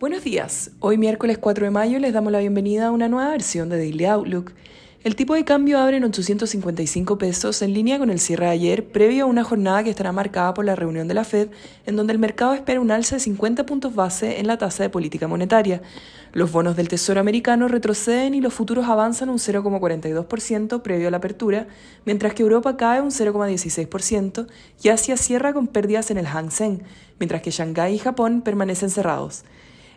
Buenos días. Hoy miércoles 4 de mayo les damos la bienvenida a una nueva versión de Daily Outlook. El tipo de cambio abre en 855 pesos en línea con el cierre de ayer, previo a una jornada que estará marcada por la reunión de la Fed, en donde el mercado espera un alza de 50 puntos base en la tasa de política monetaria. Los bonos del Tesoro americano retroceden y los futuros avanzan un 0,42% previo a la apertura, mientras que Europa cae un 0,16% y Asia cierra con pérdidas en el Hang Seng, mientras que Shanghái y Japón permanecen cerrados.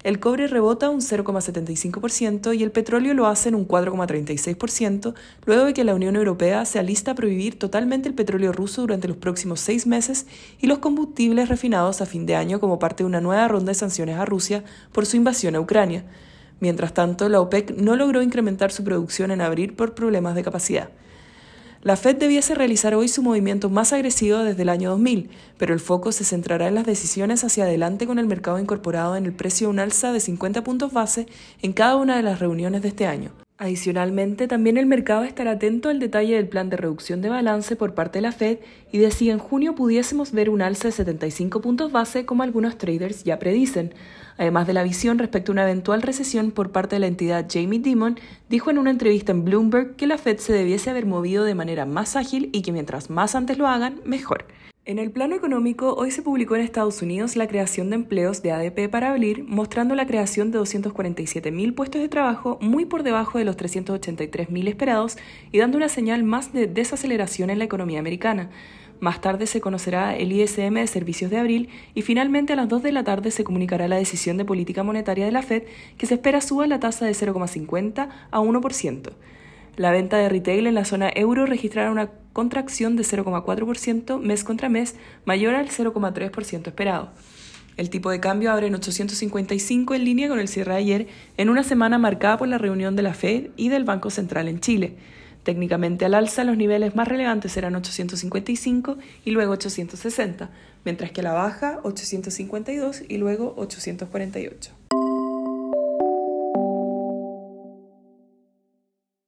El cobre rebota un 0,75% y el petróleo lo hace en un 4,36%, luego de que la Unión Europea se alista a prohibir totalmente el petróleo ruso durante los próximos seis meses y los combustibles refinados a fin de año como parte de una nueva ronda de sanciones a Rusia por su invasión a Ucrania. Mientras tanto, la OPEC no logró incrementar su producción en abril por problemas de capacidad. La Fed debiese realizar hoy su movimiento más agresivo desde el año 2000, pero el foco se centrará en las decisiones hacia adelante con el mercado incorporado en el precio de un alza de 50 puntos base en cada una de las reuniones de este año. Adicionalmente, también el mercado estará atento al detalle del plan de reducción de balance por parte de la Fed y de si en junio pudiésemos ver un alza de 75 puntos base como algunos traders ya predicen. Además de la visión respecto a una eventual recesión por parte de la entidad Jamie Dimon, dijo en una entrevista en Bloomberg que la Fed se debiese haber movido de manera más ágil y que mientras más antes lo hagan, mejor. En el plano económico, hoy se publicó en Estados Unidos la creación de empleos de ADP para abrir, mostrando la creación de 247.000 puestos de trabajo, muy por debajo de los 383.000 esperados y dando una señal más de desaceleración en la economía americana. Más tarde se conocerá el ISM de servicios de abril y finalmente a las 2 de la tarde se comunicará la decisión de política monetaria de la Fed que se espera suba la tasa de 0,50 a 1%. La venta de retail en la zona euro registrará una contracción de 0,4% mes contra mes, mayor al 0,3% esperado. El tipo de cambio abre en 855 en línea con el cierre de ayer, en una semana marcada por la reunión de la Fed y del Banco Central en Chile. Técnicamente al alza, los niveles más relevantes serán 855 y luego 860, mientras que a la baja 852 y luego 848.